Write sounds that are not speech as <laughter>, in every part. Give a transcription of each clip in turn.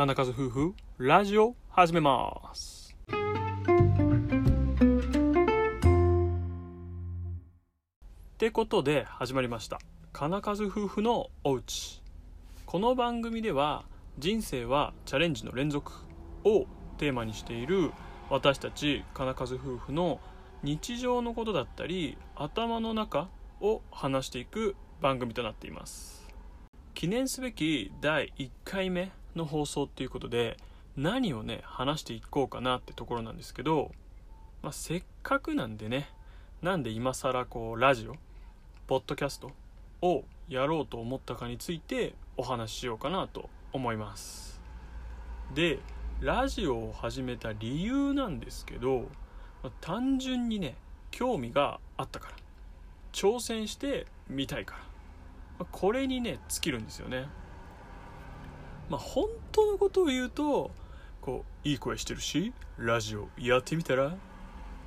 金数夫婦ラジオ始めます。ってことで始まりました。金数夫婦のおうち。この番組では人生はチャレンジの連続をテーマにしている私たち金数夫婦の日常のことだったり頭の中を話していく番組となっています。記念すべき第1回目の放送っていうことで何をね話していこうかなってところなんですけど、まあ、せっかくなんでねなんで今更こうラジオポッドキャストをやろうと思ったかについてお話ししようかなと思います。でラジオを始めた理由なんですけど、まあ、単純にね興味があったから挑戦してみたいから、まあ、これにね尽きるんですよね。まあ本当のことを言うとこういい声してるしラジオやってみたらっ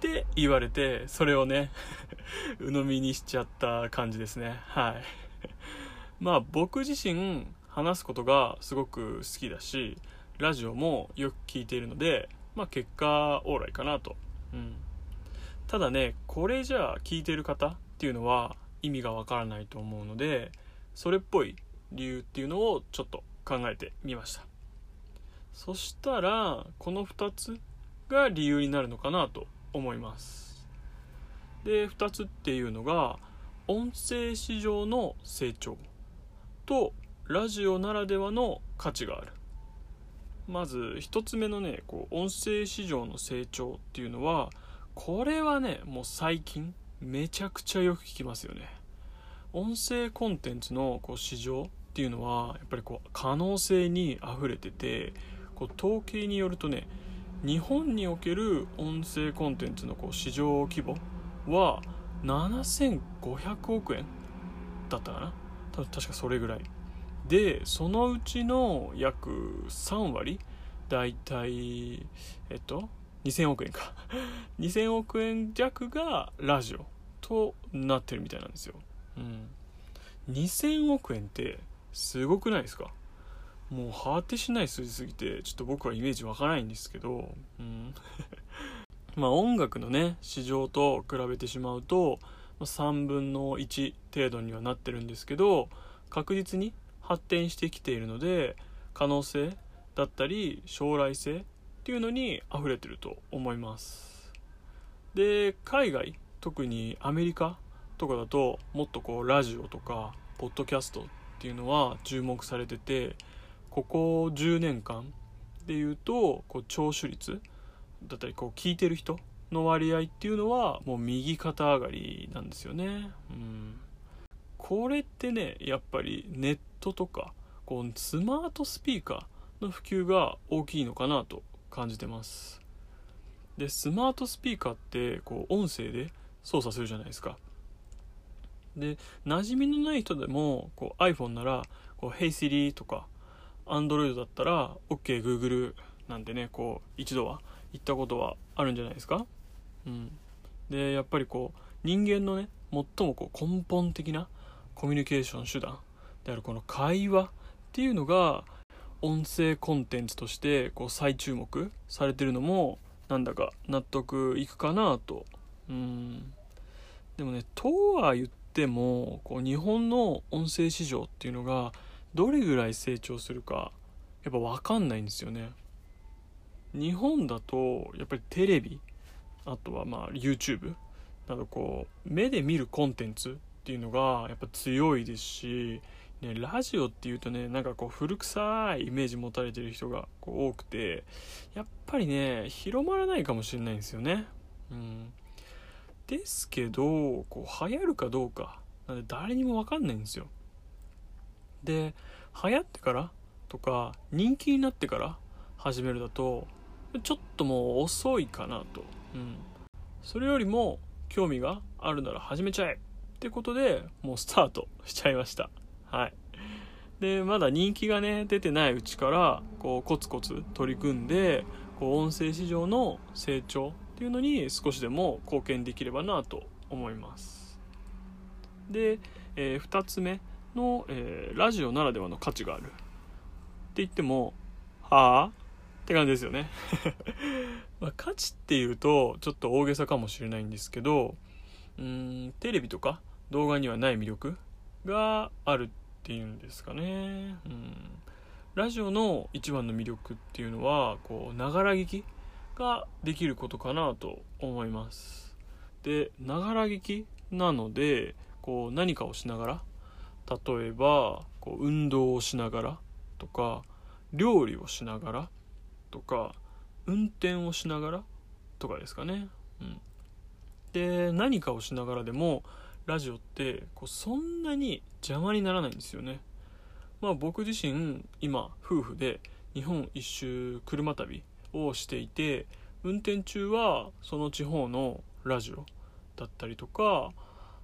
て言われてそれをね <laughs> 鵜呑みにしちゃった感じですね。はい。<laughs> まあ僕自身話すことがすごく好きだしラジオもよく聞いているのでまあ結果オーライかなと。うん。ただねこれじゃあ聞いてる方っていうのは意味がわからないと思うのでそれっぽい理由っていうのをちょっと考えてみました。そしたらこの2つが理由になるのかなと思います。で2つっていうのが音声市場の成長とラジオならではの価値がある。まず1つ目のねこう音声市場の成長っていうのはこれはねもう最近めちゃくちゃよく聞きますよね。音声コンテンツのこう市場っていうのはやっぱりこう可能性にあふれててこう統計によるとね日本における音声コンテンツのこう市場規模は7500億円だったかな。多分確かそれぐらい。でそのうちの約3割だいたいえっと2000億円か。<laughs> 2000億円弱がラジオとなってるみたいなんですよ、うん、2000億円ってすごくないですか？もう果てしない数字すぎてちょっと僕はイメージわからないんですけど、うん、<laughs> まあ音楽のね市場と比べてしまうと3分の1程度にはなってるんですけど確実に発展してきているので可能性だったり将来性っていうのに溢れてると思います。で海外特にアメリカとかだともっとこうラジオとかポッドキャストっていうのは注目されててここ10年間でいうとこう聴取率だったりこう聞いてる人の割合っていうのはもう右肩上がりなんですよね。うん、これってねやっぱりネットとかこうスマートスピーカーの普及が大きいのかなと感じてます。でスマートスピーカーってこう音声で操作するじゃないですか。で馴染みのない人でもこう iPhone ならこう Hey Siri とか Android だったら OKGoogle、なんてねこう一度は言ったことはあるんじゃないですか？うん。でやっぱりこう人間のね最もこう根本的なコミュニケーション手段であるこの会話っていうのが音声コンテンツとしてこう再注目されてるのもなんだか納得いくかなと。うん。でもねとは言っもこう日本の音声市場っていうのがどれぐらい成長するかやっぱ分かんないんですよね日本だとやっぱりテレビあとはまあ YouTube などこう目で見るコンテンツっていうのがやっぱ強いですし、ね、ラジオっていうとねなんかこう古臭いイメージ持たれてる人がこう多くてやっぱりね広まらないかもしれないんですよね。うん、ですけどこう流行るかどうかなんで誰にも分かんないんですよ。で流行ってからとか人気になってから始めるだとちょっともう遅いかなと、うん、それよりも興味があるなら始めちゃえってことでもうスタートしちゃいました。はい。でまだ人気がね出てないうちからこうコツコツ取り組んでこう音声市場の成長っていうのに少しでも貢献できればなと思います。で、えー、2つ目の、えー、ラジオならではの価値があるって言ってもはあ？って感じですよね。<laughs> まあ価値っていうとちょっと大げさかもしれないんですけどうんテレビとか動画にはない魅力があるっていうんですかね。うん。ラジオの一番の魅力っていうのはこうながら聞きができることかなと思います。でながら聞き？なのでこう何かをしながら？例えばこう運動をしながら？とか料理をしながら？とか運転をしながら？とかですかね。うん、で何かをしながらでもラジオってこうそんなに邪魔にならないんですよね。まあ僕自身今夫婦で日本一周車旅をしていて運転中はその地方のラジオだったりとか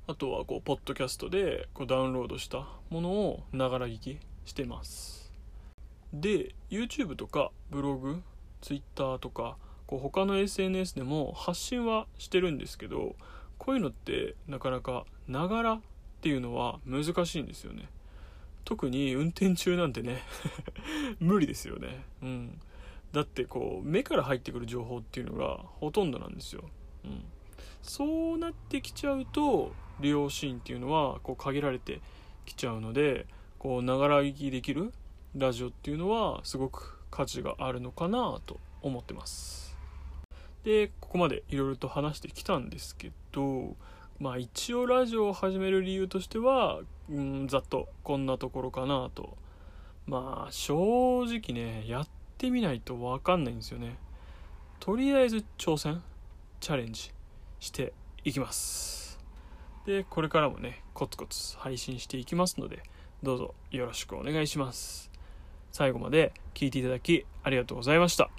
あとはこうポッドキャストでこうダウンロードしたものをながら聞きしてます。で YouTube とかブログ Twitter とかこう他の SNS でも発信はしてるんですけどこういうのってなかなかながらっていうのは難しいんですよね。特に運転中なんてね <laughs> 無理ですよね。うん。だってこう目から入ってくる情報っていうのがほとんどなんですよ、うん、そうなってきちゃうと利用シーンっていうのはこう限られてきちゃうのでこうながら聞きできるラジオっていうのはすごく価値があるのかなと思ってます。でここまでいろいろと話してきたんですけどまあ一応ラジオを始める理由としてはうんざっとこんなところかなと。まあ正直ねやってみないと分かんないんですよね。とりあえず挑戦チャレンジしていきます。でこれからもねコツコツ配信していきますのでどうぞよろしくお願いします。最後まで聞いていただきありがとうございました。